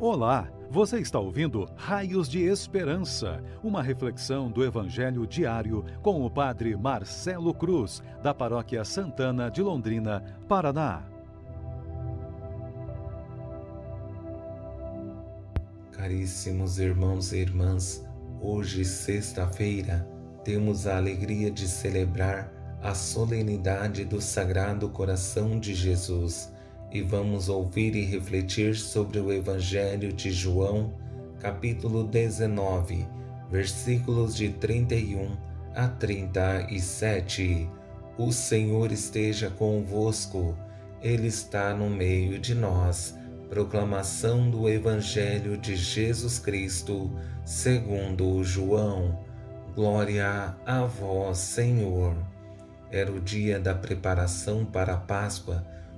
Olá, você está ouvindo Raios de Esperança, uma reflexão do Evangelho diário com o Padre Marcelo Cruz, da Paróquia Santana de Londrina, Paraná. Caríssimos irmãos e irmãs, hoje, sexta-feira, temos a alegria de celebrar a solenidade do Sagrado Coração de Jesus e vamos ouvir e refletir sobre o Evangelho de João, capítulo 19, versículos de 31 a 37. O Senhor esteja convosco, Ele está no meio de nós. Proclamação do Evangelho de Jesus Cristo, segundo João. Glória a vós, Senhor. Era o dia da preparação para a Páscoa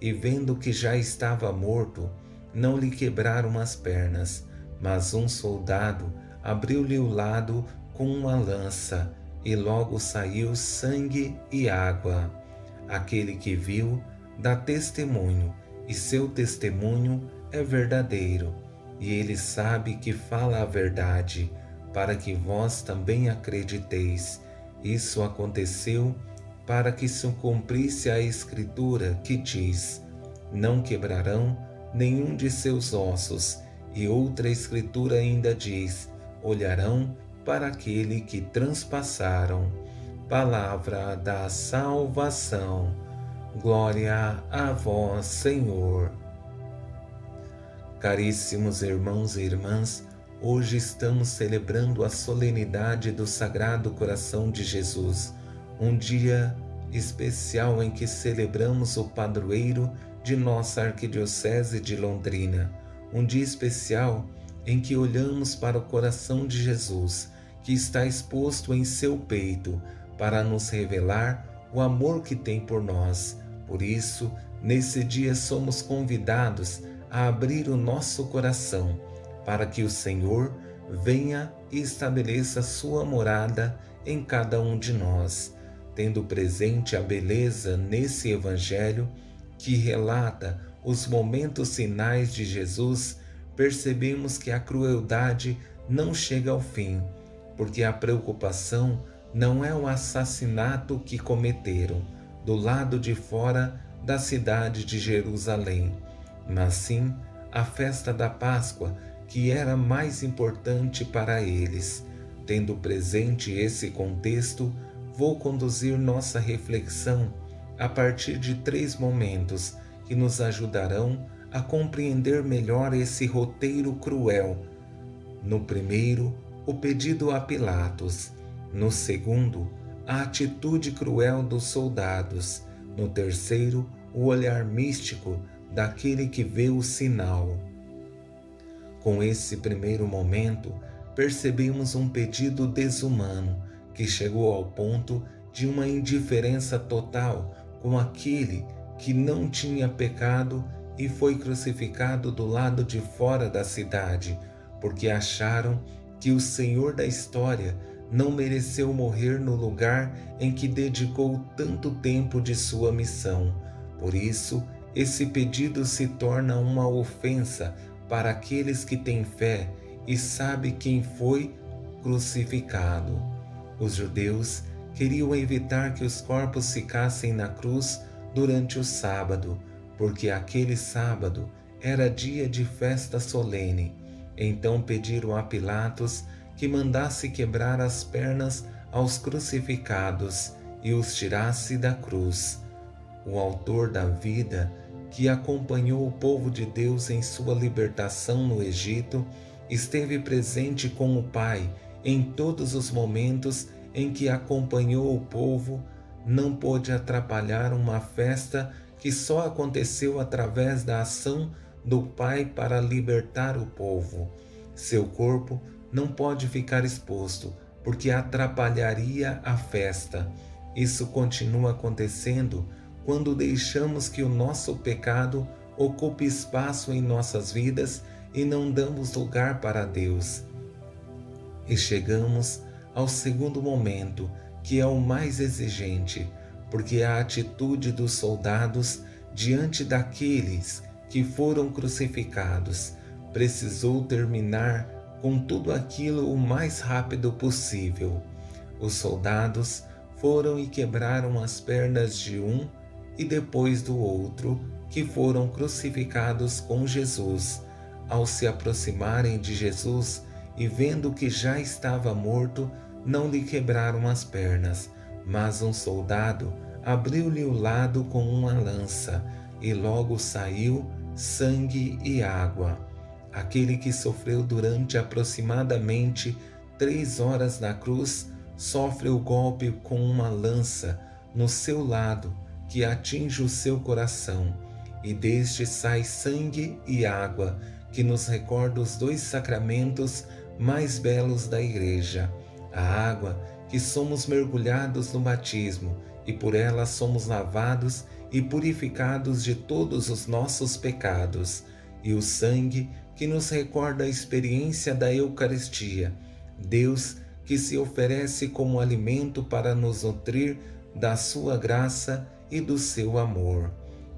e vendo que já estava morto, não lhe quebraram as pernas, mas um soldado abriu-lhe o lado com uma lança, e logo saiu sangue e água. Aquele que viu dá testemunho, e seu testemunho é verdadeiro, e ele sabe que fala a verdade, para que vós também acrediteis. Isso aconteceu para que se cumprisse a escritura que diz: Não quebrarão nenhum de seus ossos. E outra escritura ainda diz: Olharão para aquele que transpassaram. Palavra da salvação. Glória a vós, Senhor. Caríssimos irmãos e irmãs, hoje estamos celebrando a solenidade do Sagrado Coração de Jesus um dia especial em que celebramos o padroeiro de nossa Arquidiocese de Londrina, um dia especial em que olhamos para o coração de Jesus, que está exposto em seu peito, para nos revelar o amor que tem por nós. Por isso, nesse dia somos convidados a abrir o nosso coração, para que o Senhor venha e estabeleça sua morada em cada um de nós tendo presente a beleza nesse Evangelho que relata os momentos finais de Jesus, percebemos que a crueldade não chega ao fim, porque a preocupação não é o assassinato que cometeram do lado de fora da cidade de Jerusalém, mas sim a festa da Páscoa, que era mais importante para eles. Tendo presente esse contexto, vou conduzir nossa reflexão a partir de três momentos que nos ajudarão a compreender melhor esse roteiro cruel. No primeiro, o pedido a Pilatos. No segundo, a atitude cruel dos soldados. No terceiro, o olhar místico daquele que vê o sinal. Com esse primeiro momento, percebemos um pedido desumano que chegou ao ponto de uma indiferença total com aquele que não tinha pecado e foi crucificado do lado de fora da cidade, porque acharam que o Senhor da história não mereceu morrer no lugar em que dedicou tanto tempo de sua missão. Por isso, esse pedido se torna uma ofensa para aqueles que têm fé e sabem quem foi crucificado. Os judeus queriam evitar que os corpos ficassem na cruz durante o sábado, porque aquele sábado era dia de festa solene. Então pediram a Pilatos que mandasse quebrar as pernas aos crucificados e os tirasse da cruz. O autor da vida, que acompanhou o povo de Deus em sua libertação no Egito, esteve presente com o Pai em todos os momentos em que acompanhou o povo, não pôde atrapalhar uma festa que só aconteceu através da ação do Pai para libertar o povo. Seu corpo não pode ficar exposto, porque atrapalharia a festa. Isso continua acontecendo quando deixamos que o nosso pecado ocupe espaço em nossas vidas e não damos lugar para Deus. E chegamos ao segundo momento, que é o mais exigente, porque a atitude dos soldados diante daqueles que foram crucificados precisou terminar com tudo aquilo o mais rápido possível. Os soldados foram e quebraram as pernas de um e depois do outro, que foram crucificados com Jesus. Ao se aproximarem de Jesus e vendo que já estava morto, não lhe quebraram as pernas, mas um soldado abriu-lhe o lado com uma lança, e logo saiu sangue e água. Aquele que sofreu durante aproximadamente três horas na cruz sofre o golpe com uma lança no seu lado que atinge o seu coração, e deste sai sangue e água, que nos recorda os dois sacramentos mais belos da Igreja: a água, que somos mergulhados no batismo, e por ela somos lavados e purificados de todos os nossos pecados, e o sangue, que nos recorda a experiência da Eucaristia, Deus que se oferece como alimento para nos nutrir da sua graça e do seu amor.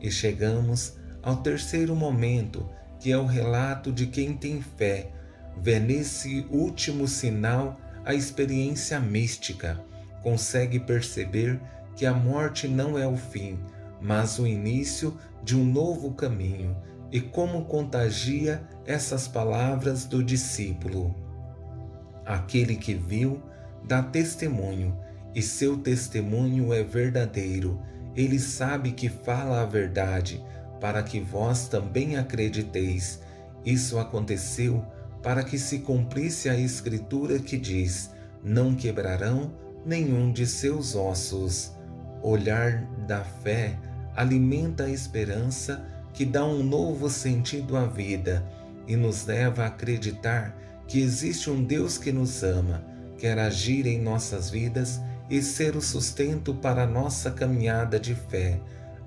E chegamos ao terceiro momento, que é o relato de quem tem fé, vê nesse último sinal a experiência mística, consegue perceber que a morte não é o fim, mas o início de um novo caminho e como contagia essas palavras do discípulo. Aquele que viu dá testemunho, e seu testemunho é verdadeiro. Ele sabe que fala a verdade, para que vós também acrediteis. Isso aconteceu para que se cumprisse a Escritura que diz: Não quebrarão nenhum de seus ossos. Olhar da fé alimenta a esperança que dá um novo sentido à vida e nos leva a acreditar que existe um Deus que nos ama, quer agir em nossas vidas e ser o sustento para a nossa caminhada de fé.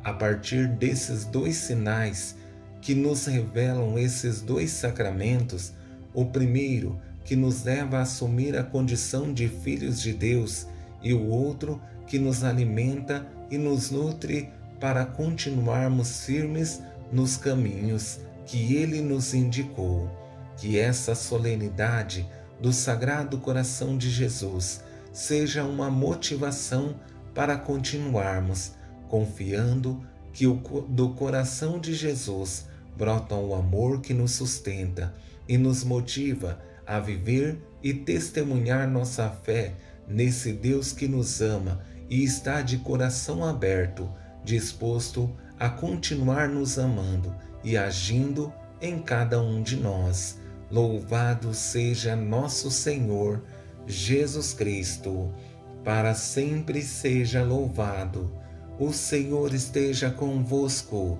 A partir desses dois sinais que nos revelam esses dois sacramentos, o primeiro que nos leva a assumir a condição de filhos de Deus e o outro que nos alimenta e nos nutre para continuarmos firmes nos caminhos que ele nos indicou. Que essa solenidade do Sagrado Coração de Jesus seja uma motivação para continuarmos confiando que do coração de Jesus brota o amor que nos sustenta e nos motiva a viver e testemunhar nossa fé nesse Deus que nos ama e está de coração aberto, disposto a continuar nos amando e agindo em cada um de nós. Louvado seja nosso Senhor Jesus Cristo, para sempre seja louvado. O Senhor esteja convosco,